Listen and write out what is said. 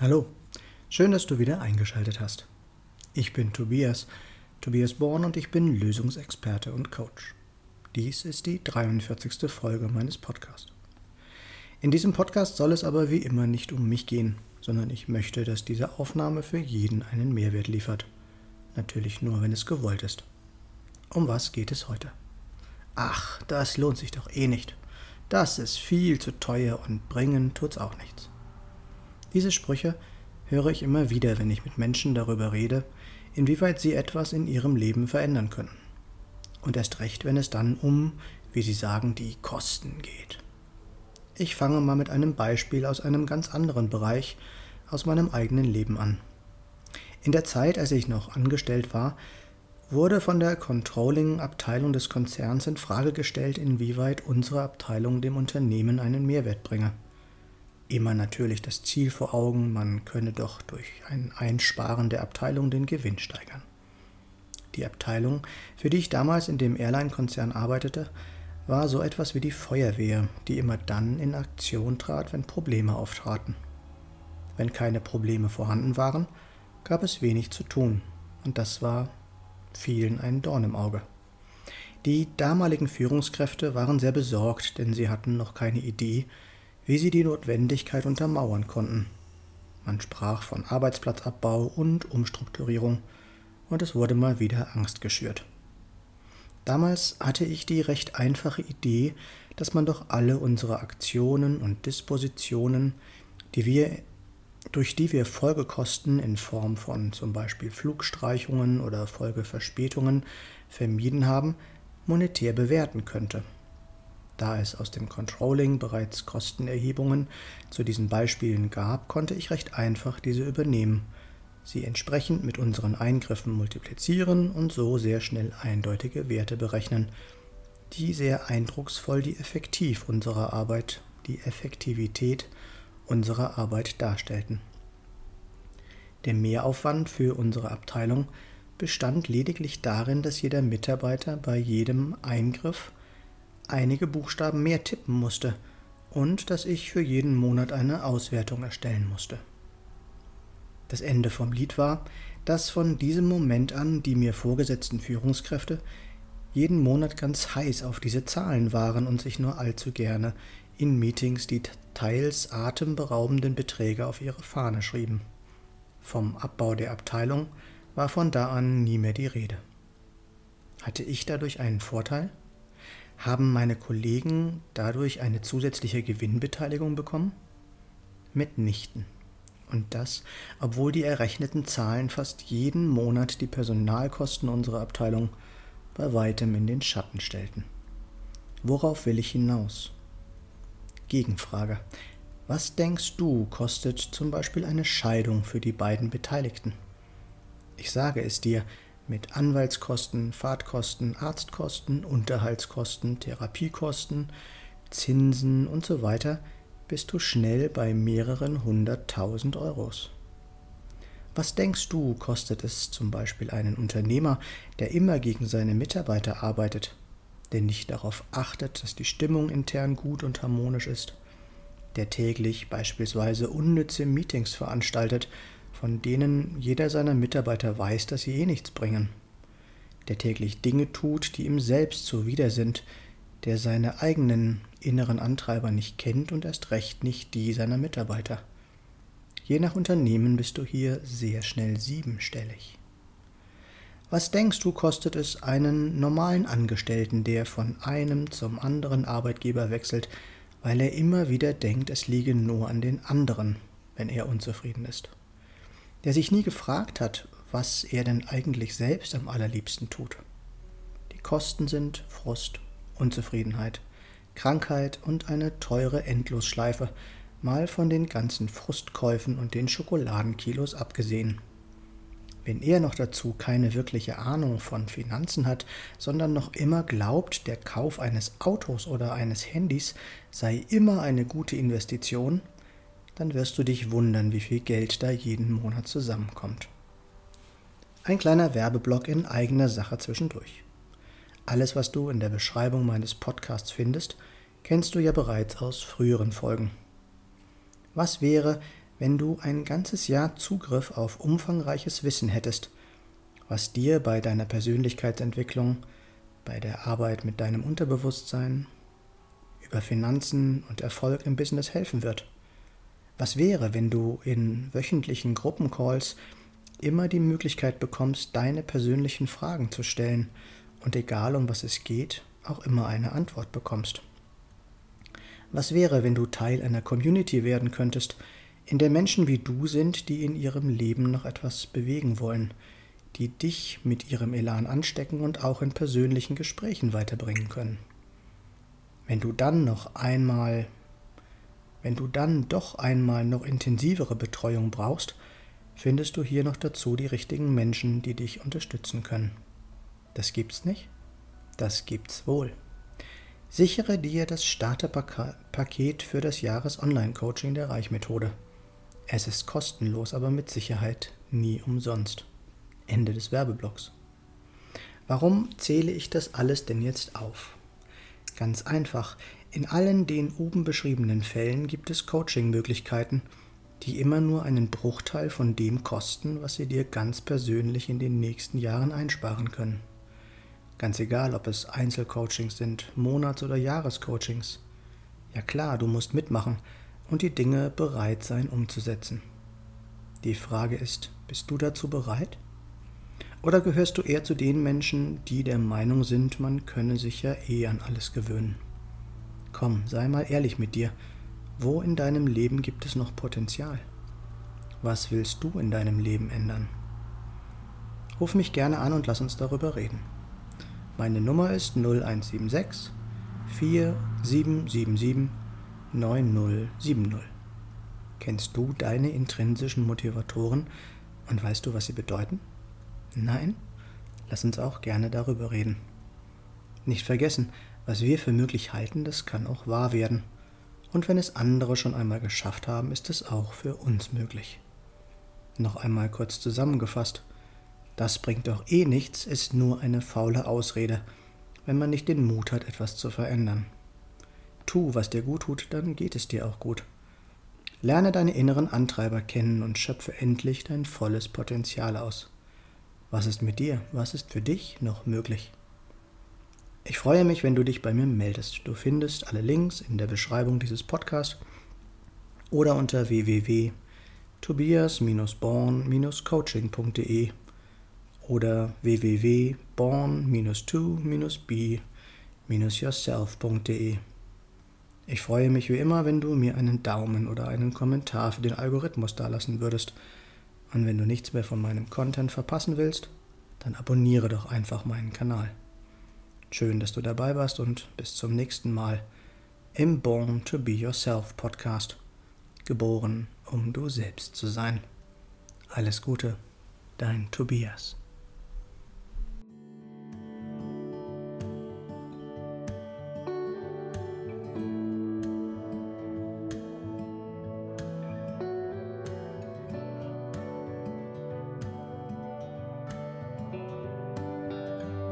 Hallo, schön, dass du wieder eingeschaltet hast. Ich bin Tobias, Tobias Born und ich bin Lösungsexperte und Coach. Dies ist die 43. Folge meines Podcasts. In diesem Podcast soll es aber wie immer nicht um mich gehen, sondern ich möchte, dass diese Aufnahme für jeden einen Mehrwert liefert. Natürlich nur, wenn es gewollt ist. Um was geht es heute? Ach, das lohnt sich doch eh nicht. Das ist viel zu teuer und bringen tut's auch nichts. Diese Sprüche höre ich immer wieder, wenn ich mit Menschen darüber rede, inwieweit sie etwas in ihrem Leben verändern können. Und erst recht, wenn es dann um, wie sie sagen, die Kosten geht. Ich fange mal mit einem Beispiel aus einem ganz anderen Bereich, aus meinem eigenen Leben an. In der Zeit, als ich noch angestellt war, wurde von der Controlling-Abteilung des Konzerns in Frage gestellt, inwieweit unsere Abteilung dem Unternehmen einen Mehrwert bringe immer natürlich das Ziel vor Augen, man könne doch durch ein Einsparen der Abteilung den Gewinn steigern. Die Abteilung, für die ich damals in dem Airline-Konzern arbeitete, war so etwas wie die Feuerwehr, die immer dann in Aktion trat, wenn Probleme auftraten. Wenn keine Probleme vorhanden waren, gab es wenig zu tun, und das war vielen ein Dorn im Auge. Die damaligen Führungskräfte waren sehr besorgt, denn sie hatten noch keine Idee, wie sie die Notwendigkeit untermauern konnten. Man sprach von Arbeitsplatzabbau und Umstrukturierung, und es wurde mal wieder Angst geschürt. Damals hatte ich die recht einfache Idee, dass man doch alle unsere Aktionen und Dispositionen, die wir, durch die wir Folgekosten in Form von zum Beispiel Flugstreichungen oder Folgeverspätungen vermieden haben, monetär bewerten könnte. Da es aus dem Controlling bereits Kostenerhebungen zu diesen Beispielen gab, konnte ich recht einfach diese übernehmen, sie entsprechend mit unseren Eingriffen multiplizieren und so sehr schnell eindeutige Werte berechnen, die sehr eindrucksvoll die effektiv unserer Arbeit, die Effektivität unserer Arbeit darstellten. Der Mehraufwand für unsere Abteilung bestand lediglich darin, dass jeder Mitarbeiter bei jedem Eingriff einige Buchstaben mehr tippen musste und dass ich für jeden Monat eine Auswertung erstellen musste. Das Ende vom Lied war, dass von diesem Moment an die mir vorgesetzten Führungskräfte jeden Monat ganz heiß auf diese Zahlen waren und sich nur allzu gerne in Meetings die teils atemberaubenden Beträge auf ihre Fahne schrieben. Vom Abbau der Abteilung war von da an nie mehr die Rede. Hatte ich dadurch einen Vorteil? Haben meine Kollegen dadurch eine zusätzliche Gewinnbeteiligung bekommen? Mitnichten. Und das, obwohl die errechneten Zahlen fast jeden Monat die Personalkosten unserer Abteilung bei weitem in den Schatten stellten. Worauf will ich hinaus? Gegenfrage. Was denkst du, kostet zum Beispiel eine Scheidung für die beiden Beteiligten? Ich sage es dir, mit Anwaltskosten, Fahrtkosten, Arztkosten, Unterhaltskosten, Therapiekosten, Zinsen und so weiter bist du schnell bei mehreren hunderttausend Euros. Was denkst du, kostet es zum Beispiel einen Unternehmer, der immer gegen seine Mitarbeiter arbeitet, der nicht darauf achtet, dass die Stimmung intern gut und harmonisch ist, der täglich beispielsweise unnütze Meetings veranstaltet, von denen jeder seiner Mitarbeiter weiß, dass sie eh nichts bringen, der täglich Dinge tut, die ihm selbst zuwider sind, der seine eigenen inneren Antreiber nicht kennt und erst recht nicht die seiner Mitarbeiter. Je nach Unternehmen bist du hier sehr schnell siebenstellig. Was denkst du, kostet es einen normalen Angestellten, der von einem zum anderen Arbeitgeber wechselt, weil er immer wieder denkt, es liege nur an den anderen, wenn er unzufrieden ist? Der sich nie gefragt hat, was er denn eigentlich selbst am allerliebsten tut. Die Kosten sind Frust, Unzufriedenheit, Krankheit und eine teure Endlosschleife, mal von den ganzen Frustkäufen und den Schokoladenkilos abgesehen. Wenn er noch dazu keine wirkliche Ahnung von Finanzen hat, sondern noch immer glaubt, der Kauf eines Autos oder eines Handys sei immer eine gute Investition, dann wirst du dich wundern, wie viel Geld da jeden Monat zusammenkommt. Ein kleiner Werbeblock in eigener Sache zwischendurch. Alles, was du in der Beschreibung meines Podcasts findest, kennst du ja bereits aus früheren Folgen. Was wäre, wenn du ein ganzes Jahr Zugriff auf umfangreiches Wissen hättest, was dir bei deiner Persönlichkeitsentwicklung, bei der Arbeit mit deinem Unterbewusstsein, über Finanzen und Erfolg im Business helfen wird? Was wäre, wenn du in wöchentlichen Gruppencalls immer die Möglichkeit bekommst, deine persönlichen Fragen zu stellen und egal um was es geht, auch immer eine Antwort bekommst? Was wäre, wenn du Teil einer Community werden könntest, in der Menschen wie du sind, die in ihrem Leben noch etwas bewegen wollen, die dich mit ihrem Elan anstecken und auch in persönlichen Gesprächen weiterbringen können? Wenn du dann noch einmal, wenn du dann doch einmal noch intensivere Betreuung brauchst, findest du hier noch dazu die richtigen Menschen, die dich unterstützen können. Das gibt's nicht? Das gibt's wohl. Sichere dir das Starterpaket für das Jahres-Online-Coaching der Reichmethode. Es ist kostenlos, aber mit Sicherheit nie umsonst. Ende des Werbeblocks. Warum zähle ich das alles denn jetzt auf? Ganz einfach. In allen den oben beschriebenen Fällen gibt es Coaching-Möglichkeiten, die immer nur einen Bruchteil von dem kosten, was sie dir ganz persönlich in den nächsten Jahren einsparen können. Ganz egal, ob es Einzelcoachings sind, Monats- oder Jahrescoachings. Ja klar, du musst mitmachen und die Dinge bereit sein umzusetzen. Die Frage ist, bist du dazu bereit? Oder gehörst du eher zu den Menschen, die der Meinung sind, man könne sich ja eh an alles gewöhnen? Komm, sei mal ehrlich mit dir. Wo in deinem Leben gibt es noch Potenzial? Was willst du in deinem Leben ändern? Ruf mich gerne an und lass uns darüber reden. Meine Nummer ist 0176 4777 9070. Kennst du deine intrinsischen Motivatoren und weißt du, was sie bedeuten? Nein? Lass uns auch gerne darüber reden. Nicht vergessen, was wir für möglich halten, das kann auch wahr werden. Und wenn es andere schon einmal geschafft haben, ist es auch für uns möglich. Noch einmal kurz zusammengefasst. Das bringt doch eh nichts, ist nur eine faule Ausrede, wenn man nicht den Mut hat, etwas zu verändern. Tu, was dir gut tut, dann geht es dir auch gut. Lerne deine inneren Antreiber kennen und schöpfe endlich dein volles Potenzial aus. Was ist mit dir? Was ist für dich noch möglich? Ich freue mich, wenn du dich bei mir meldest. Du findest alle Links in der Beschreibung dieses Podcasts oder unter www.tobias-born-coaching.de oder www.born-to-b-yourself.de. Ich freue mich wie immer, wenn du mir einen Daumen oder einen Kommentar für den Algorithmus dalassen würdest. Und wenn du nichts mehr von meinem Content verpassen willst, dann abonniere doch einfach meinen Kanal. Schön, dass du dabei warst und bis zum nächsten Mal im Born to Be Yourself Podcast. Geboren, um du selbst zu sein. Alles Gute, dein Tobias.